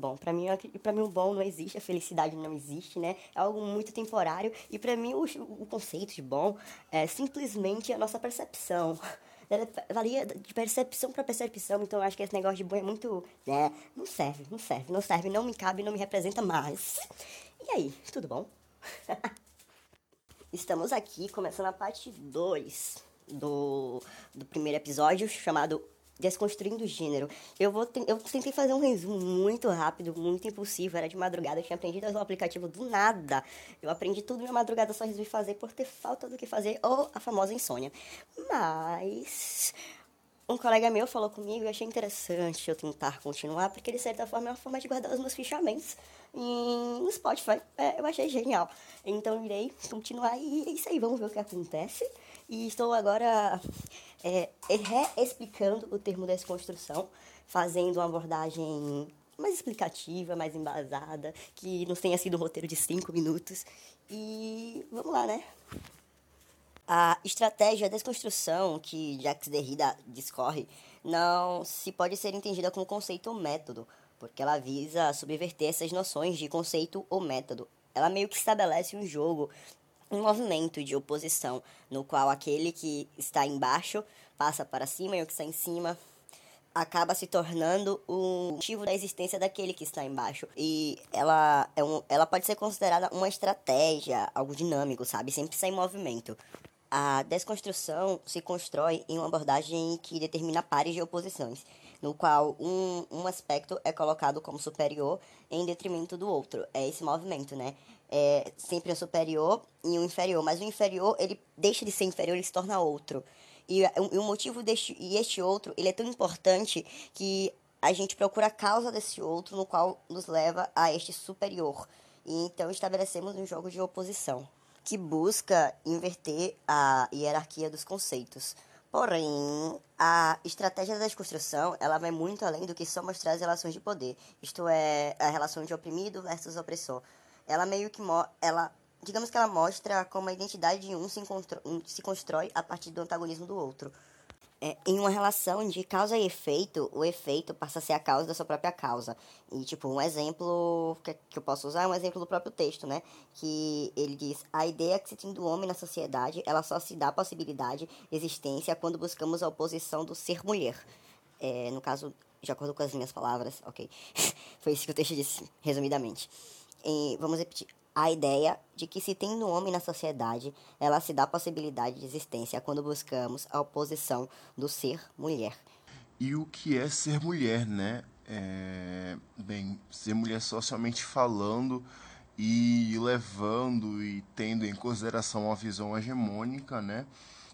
bom. Para mim, para mim o bom não existe, a felicidade não existe, né? É algo muito temporário e para mim o, o conceito de bom é simplesmente a nossa percepção. Varia de percepção para percepção, então eu acho que esse negócio de bom é muito, né? Não serve, não serve, não serve, não me cabe, não me representa mais. E aí, tudo bom? Estamos aqui começando a parte 2 do, do primeiro episódio, chamado Desconstruindo o Gênero. Eu, vou eu tentei fazer um resumo muito rápido, muito impulsivo, era de madrugada, eu tinha aprendido a usar o aplicativo do nada. Eu aprendi tudo na madrugada, só resolvi fazer por ter falta do que fazer, ou a famosa insônia. Mas um colega meu falou comigo e achei interessante eu tentar continuar, porque de certa forma é uma forma de guardar os meus fichamentos no Spotify. É, eu achei genial. Então irei continuar e é isso aí, vamos ver o que acontece. E estou agora é, reexplicando o termo desconstrução, fazendo uma abordagem mais explicativa, mais embasada, que não tenha sido um roteiro de cinco minutos. E vamos lá, né? A estratégia de desconstrução que Jacques Derrida discorre não se pode ser entendida como conceito ou método, porque ela visa subverter essas noções de conceito ou método. Ela meio que estabelece um jogo, um movimento de oposição, no qual aquele que está embaixo passa para cima e o que está em cima acaba se tornando o motivo da existência daquele que está embaixo. E ela, é um, ela pode ser considerada uma estratégia, algo dinâmico, sabe? Sempre está em movimento. A desconstrução se constrói em uma abordagem que determina pares de oposições, no qual um, um aspecto é colocado como superior em detrimento do outro. É esse movimento, né? É sempre um superior e um inferior, mas o inferior, ele deixa de ser inferior, ele se torna outro. E, e o motivo deste e este outro, ele é tão importante que a gente procura a causa desse outro, no qual nos leva a este superior. E então estabelecemos um jogo de oposição que busca inverter a hierarquia dos conceitos. Porém, a estratégia da desconstrução, ela vai muito além do que só mostrar as relações de poder, isto é, a relação de oprimido versus opressor. Ela meio que ela, digamos que ela mostra como a identidade de um se, se constrói a partir do antagonismo do outro é, em uma relação de causa e efeito, o efeito passa a ser a causa da sua própria causa. E, tipo, um exemplo que, que eu posso usar é um exemplo do próprio texto, né? Que ele diz: a ideia que se tem do homem na sociedade, ela só se dá possibilidade, existência, quando buscamos a oposição do ser mulher. É, no caso, de acordo com as minhas palavras, ok? Foi isso que o texto disse, resumidamente. E, vamos repetir a ideia de que se tem no homem na sociedade, ela se dá possibilidade de existência quando buscamos a oposição do ser mulher. E o que é ser mulher, né? É, bem, ser mulher socialmente falando e levando e tendo em consideração a visão hegemônica, né?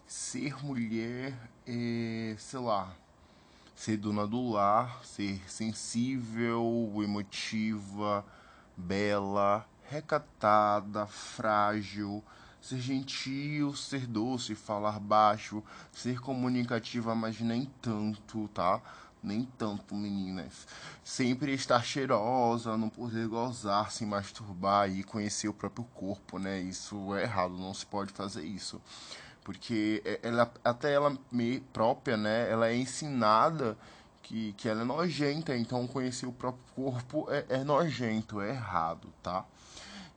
Ser mulher é, sei lá, ser dona do lar, ser sensível, emotiva, bela, recatada, frágil, ser gentil, ser doce, falar baixo, ser comunicativa, mas nem tanto, tá? Nem tanto, meninas. Sempre estar cheirosa, não poder gozar, se masturbar e conhecer o próprio corpo, né? Isso é errado, não se pode fazer isso. Porque é, ela, até ela própria, né? Ela é ensinada que, que ela é nojenta, então conhecer o próprio corpo é, é nojento, é errado, tá?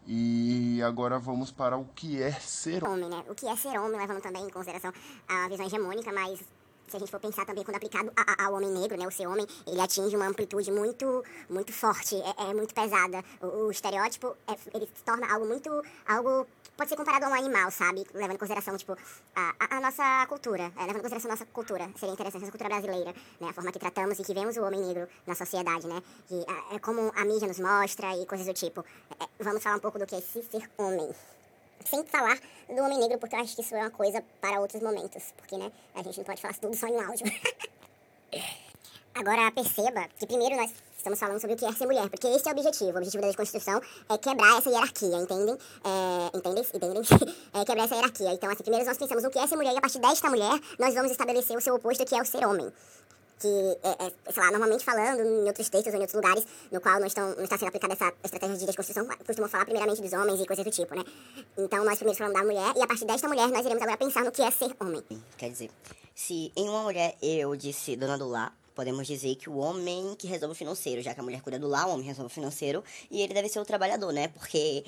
E agora vamos para o que é ser homem, né? O que é ser homem, levando também em consideração a visão hegemônica, mas se a gente for pensar também quando aplicado ao homem negro, né, o ser homem, ele atinge uma amplitude muito, muito forte, é, é muito pesada. O, o estereótipo, é, ele se torna algo muito, algo pode ser comparado a um animal, sabe? Levando em consideração, tipo, a, a, a nossa cultura, é, levando em consideração a nossa cultura, seria interessante, essa cultura brasileira, né, a forma que tratamos e que vemos o homem negro na sociedade, né, que é como a mídia nos mostra e coisas do tipo. É, vamos falar um pouco do que é esse ser homem sem falar do homem negro, porque eu acho que isso é uma coisa para outros momentos. Porque, né, a gente não pode falar tudo só em áudio. Agora, perceba que primeiro nós estamos falando sobre o que é ser mulher, porque esse é o objetivo. O objetivo da desconstrução é quebrar essa hierarquia, entendem? É, entendem? Entendem? é quebrar essa hierarquia. Então, assim, primeiro nós pensamos o que é ser mulher, e a partir desta mulher, nós vamos estabelecer o seu oposto, que é o ser homem que, é, é, sei lá, normalmente falando em outros textos ou em outros lugares no qual não, estão, não está sendo aplicada essa estratégia de desconstrução, costumam falar primeiramente dos homens e coisas do tipo, né? Então nós primeiro falamos da mulher e a partir desta mulher nós iremos agora pensar no que é ser homem. Quer dizer, se em uma mulher eu disse dona do lar, podemos dizer que o homem que resolve o financeiro, já que a mulher cuida do lar, o homem resolve o financeiro, e ele deve ser o trabalhador, né? Porque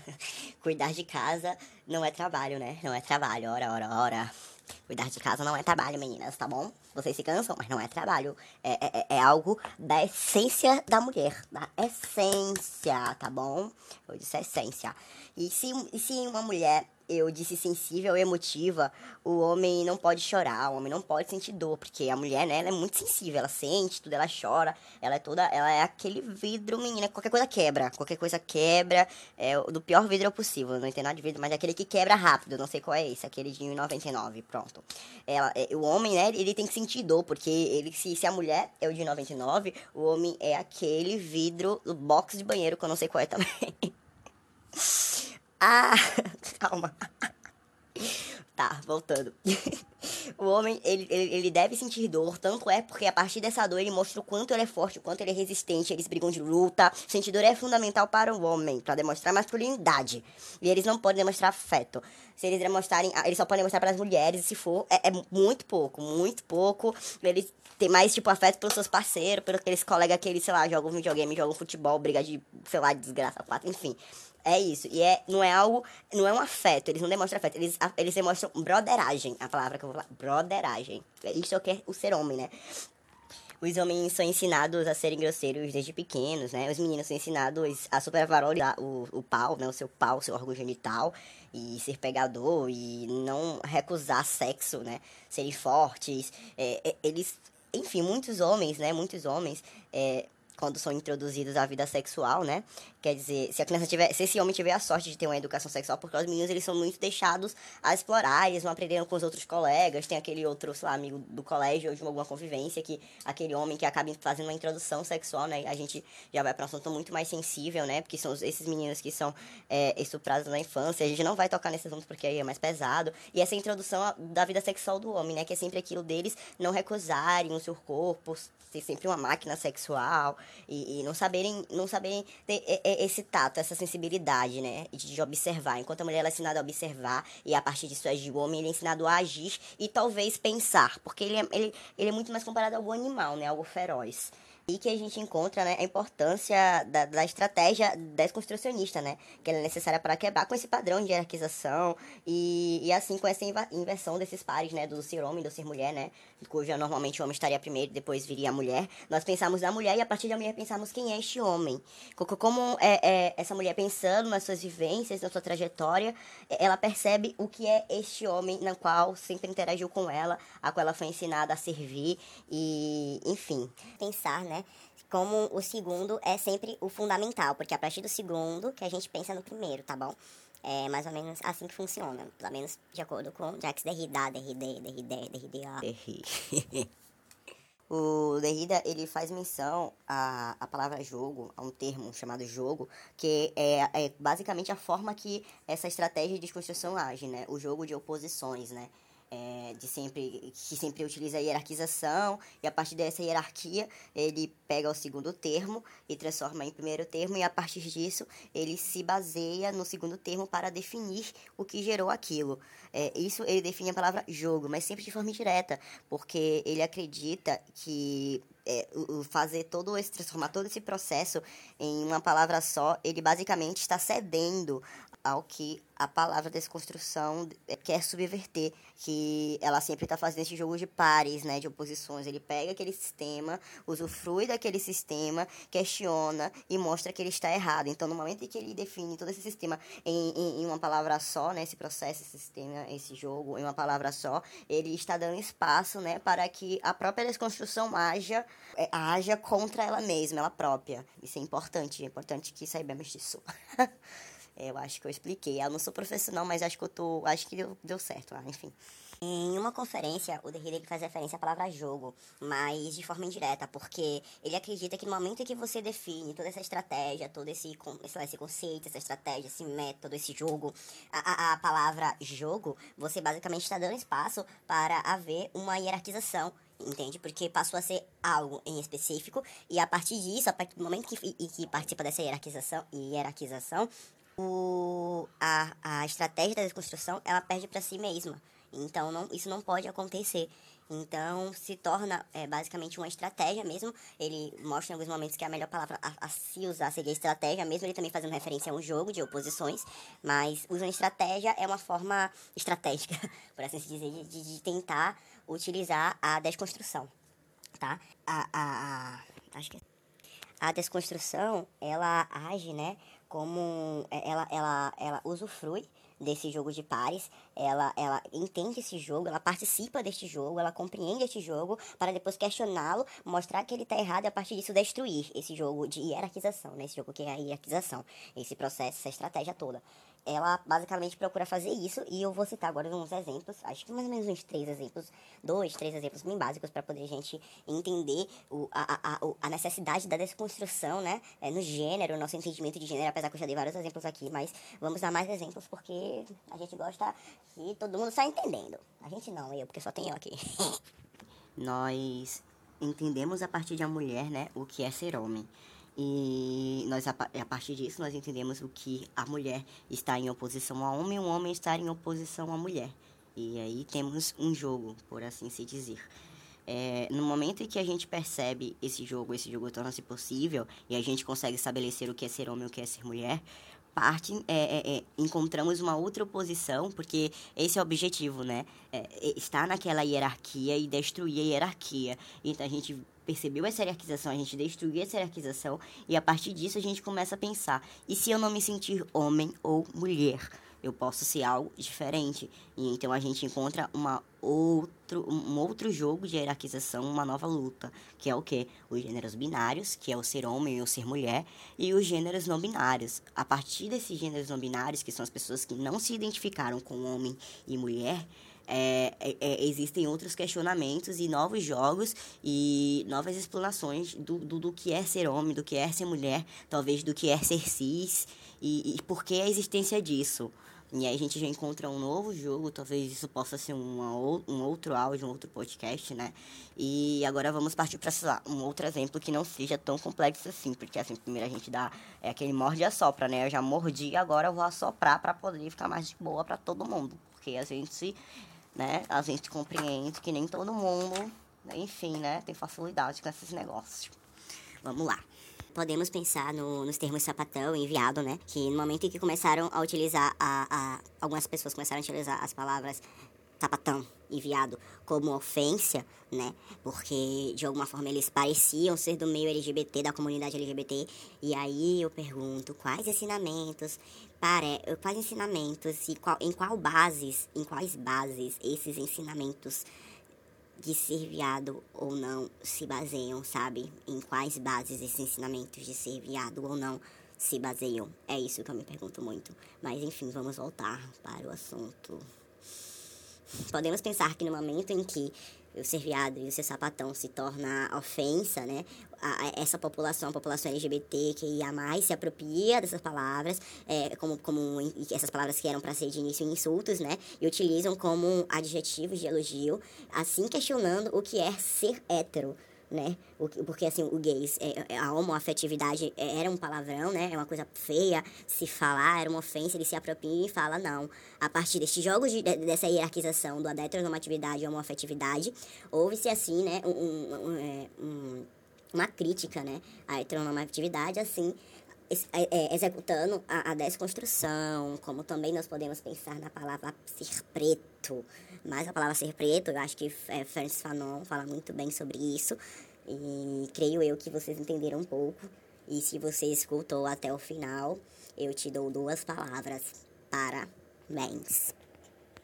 cuidar de casa não é trabalho, né? Não é trabalho, ora, ora, ora. Cuidar de casa não é trabalho, meninas, tá bom? Vocês se cansam, mas não é trabalho. É, é, é algo da essência da mulher. Da essência, tá bom? Eu disse essência. E se, e se uma mulher eu disse sensível e emotiva, o homem não pode chorar, o homem não pode sentir dor, porque a mulher, né, ela é muito sensível, ela sente tudo, ela chora, ela é toda, ela é aquele vidro, menina, qualquer coisa quebra, qualquer coisa quebra, é do pior vidro possível, não entendo nada de vidro, mas é aquele que quebra rápido, não sei qual é esse, aquele de 1,99, pronto. Ela, é, o homem, né, ele tem que sentir dor, porque ele, se, se a mulher é o de 99, o homem é aquele vidro, o box de banheiro, que eu não sei qual é também. Ah, calma. Tá, voltando. o homem, ele, ele, ele, deve sentir dor, tanto é porque a partir dessa dor ele mostra o quanto ele é forte, o quanto ele é resistente, eles brigam de luta. Sentir dor é fundamental para o homem, para demonstrar masculinidade. E eles não podem demonstrar afeto. Se eles demonstrarem, ah, eles só podem mostrar para as mulheres, se for, é, é, muito pouco, muito pouco. Eles têm mais, tipo, afeto pelos seus parceiros, pelos aqueles colegas que eles, sei lá, jogam videogame, jogam futebol, briga de, sei lá, de desgraça, quatro, enfim. É isso. E é, não é algo. Não é um afeto. Eles não demonstram afeto. Eles, eles demonstram broderagem. A palavra que eu vou falar. Broderagem. Isso é o que é o ser homem, né? Os homens são ensinados a serem grosseiros desde pequenos, né? Os meninos são ensinados a supervalorizar o, o pau, né? O seu pau, o seu órgão genital. E ser pegador e não recusar sexo, né? Serem fortes. É, é, eles... Enfim, muitos homens, né? Muitos homens... É, quando são introduzidos à vida sexual, né? Quer dizer, se a criança tiver, se esse homem tiver a sorte de ter uma educação sexual, porque os meninos eles são muito deixados a explorar, eles vão aprendendo com os outros colegas, tem aquele outro, sei lá, amigo do colégio ou de alguma convivência que aquele homem que acaba fazendo uma introdução sexual, né? A gente já vai para um assunto muito mais sensível, né? Porque são esses meninos que são é, estuprados na infância, a gente não vai tocar nesse assunto porque aí é mais pesado. E essa introdução da vida sexual do homem, né? Que é sempre aquilo deles não recusarem o seu corpo, ser sempre uma máquina sexual e, e não saberem, não saberem ter esse tato, essa sensibilidade, né? De observar. Enquanto a mulher é ensinada a observar e a partir disso agir, o homem ele é ensinado a agir e talvez pensar, porque ele é, ele, ele é muito mais comparado a algo animal, né? Algo feroz e que a gente encontra né, a importância da, da estratégia desconstrucionista, né? Que ela é necessária para quebrar com esse padrão de hierarquização e, e assim com essa inversão desses pares, né? Do ser homem e do ser mulher, né? Cuja normalmente o homem estaria primeiro, depois viria a mulher. Nós pensamos na mulher e a partir da mulher pensamos quem é este homem. Como é, é essa mulher pensando nas suas vivências, na sua trajetória, ela percebe o que é este homem na qual sempre interagiu com ela, a qual ela foi ensinada a servir e, enfim. Pensar, né? Como o segundo é sempre o fundamental, porque a partir do segundo que a gente pensa no primeiro, tá bom? É mais ou menos assim que funciona, pelo menos de acordo com Jacques Derrida, Derrida, Derrida, Derrida. Derrida. O Derrida, ele faz menção à, à palavra jogo, a um termo chamado jogo, que é, é basicamente a forma que essa estratégia de desconstrução age, né? O jogo de oposições, né? É, de sempre que sempre utiliza a hierarquização e a partir dessa hierarquia ele pega o segundo termo e transforma em primeiro termo e a partir disso ele se baseia no segundo termo para definir o que gerou aquilo. É, isso ele define a palavra jogo, mas sempre de forma indireta, porque ele acredita que é, fazer todo esse transformar todo esse processo em uma palavra só, ele basicamente está cedendo ao que a palavra desconstrução quer subverter, que ela sempre está fazendo esse jogo de pares, né, de oposições. Ele pega aquele sistema, usufrui daquele sistema, questiona e mostra que ele está errado. Então, no momento em que ele define todo esse sistema em, em, em uma palavra só, né, esse processo, esse sistema, esse jogo em uma palavra só, ele está dando espaço, né, para que a própria desconstrução haja, é, haja contra ela mesma, ela própria. Isso é importante, é importante que saibamos disso. Eu acho que eu expliquei. Eu não sou profissional, mas acho que eu tô. Acho que deu, deu certo, ah, enfim. Em uma conferência, o Derrida ele faz referência à palavra jogo, mas de forma indireta, porque ele acredita que no momento em que você define toda essa estratégia, todo esse, esse conceito, essa estratégia, esse método, esse jogo, a, a palavra jogo, você basicamente está dando espaço para haver uma hierarquização entende? Porque passou a ser algo em específico e a partir disso, a partir do momento que, que participa dessa hierarquização, hierarquização o, a, a estratégia da desconstrução ela perde para si mesma. Então, não, isso não pode acontecer. Então, se torna é, basicamente uma estratégia mesmo. Ele mostra em alguns momentos que a melhor palavra a, a, se usar seria estratégia, mesmo ele também fazendo referência a um jogo de oposições. Mas usando estratégia é uma forma estratégica, por assim dizer, de, de tentar utilizar a desconstrução, tá? A, a, a, acho que é a desconstrução, ela age, né, como é, ela, ela, ela usufrui desse jogo de pares, ela, ela entende esse jogo, ela participa deste jogo, ela compreende este jogo, para depois questioná-lo, mostrar que ele está errado e a partir disso destruir esse jogo de hierarquização, né? Esse jogo que é a hierarquização, esse processo, essa estratégia toda ela basicamente procura fazer isso e eu vou citar agora uns exemplos, acho que mais ou menos uns três exemplos, dois, três exemplos bem básicos para poder a gente entender o, a, a, a necessidade da desconstrução, né, é, no gênero, nosso entendimento de gênero, apesar que eu já dei vários exemplos aqui, mas vamos dar mais exemplos porque a gente gosta e todo mundo está entendendo. A gente não, eu, porque só tenho eu aqui. Nós entendemos a partir de uma mulher, né, o que é ser homem. E nós, a, partir disso, nós entendemos o que a mulher está em oposição ao homem e o homem está em oposição à mulher. E aí temos um jogo, por assim se dizer. É, no momento em que a gente percebe esse jogo, esse jogo torna-se possível e a gente consegue estabelecer o que é ser homem e o que é ser mulher, parte é, é, é, encontramos uma outra oposição, porque esse é o objetivo, né? É, é, estar naquela hierarquia e destruir a hierarquia. Então a gente percebeu essa hierarquização, a gente destruiu essa hierarquização e a partir disso a gente começa a pensar: e se eu não me sentir homem ou mulher? Eu posso ser algo diferente. E então a gente encontra uma outro, um outro jogo de hierarquização, uma nova luta, que é o que? Os gêneros binários, que é o ser homem ou ser mulher, e os gêneros não binários. A partir desses gêneros não binários, que são as pessoas que não se identificaram com homem e mulher, é, é, é, existem outros questionamentos e novos jogos e novas explanações do, do, do, que é ser homem, do que é ser mulher, talvez do que é ser cis e, e por que a existência disso. E aí a gente já encontra um novo jogo, talvez isso possa ser uma, um outro áudio, um outro podcast, né? E agora vamos partir para um outro exemplo que não seja tão complexo assim, porque assim, primeiro a gente dá é aquele morde e assopra, né? Eu já mordi, agora eu vou assoprar para poder ficar mais de boa para todo mundo, porque a gente né? A gente compreende que nem todo mundo, enfim, né, tem facilidade com esses negócios. Vamos lá. Podemos pensar no, nos termos sapatão e né? Que no momento em que começaram a utilizar, a, a, algumas pessoas começaram a utilizar as palavras sapatão e como ofensa, né? Porque de alguma forma eles pareciam ser do meio LGBT, da comunidade LGBT. E aí eu pergunto quais ensinamentos para quais ensinamentos e qual, em qual bases, em quais bases esses ensinamentos de ser viado ou não se baseiam, sabe? Em quais bases esses ensinamentos de ser viado ou não se baseiam? É isso que eu me pergunto muito. Mas enfim, vamos voltar para o assunto. Podemos pensar que no momento em que o ser viado e o ser sapatão se torna ofensa, né? A, essa população, a população LGBT que ia mais se apropria dessas palavras, é, como, como essas palavras que eram para ser de início insultos, né? E utilizam como adjetivos de elogio, assim questionando o que é ser hétero, né? Porque, assim, o gays, é, é, a homoafetividade é, era um palavrão, né? É uma coisa feia se falar, era uma ofensa, ele se apropria e fala, não. A partir destes jogos, de, dessa hierarquização da heteronormatividade e homoafetividade, houve-se, assim, né, um, um, um, uma crítica, né, à heteronormatividade, assim, executando a, a, desconstrução, como também nós podemos pensar na palavra ser preto. Mas a palavra ser preto, eu acho que é, Francis Fanon fala muito bem sobre isso. E creio eu que vocês entenderam um pouco. E se você escutou até o final, eu te dou duas palavras. Parabéns.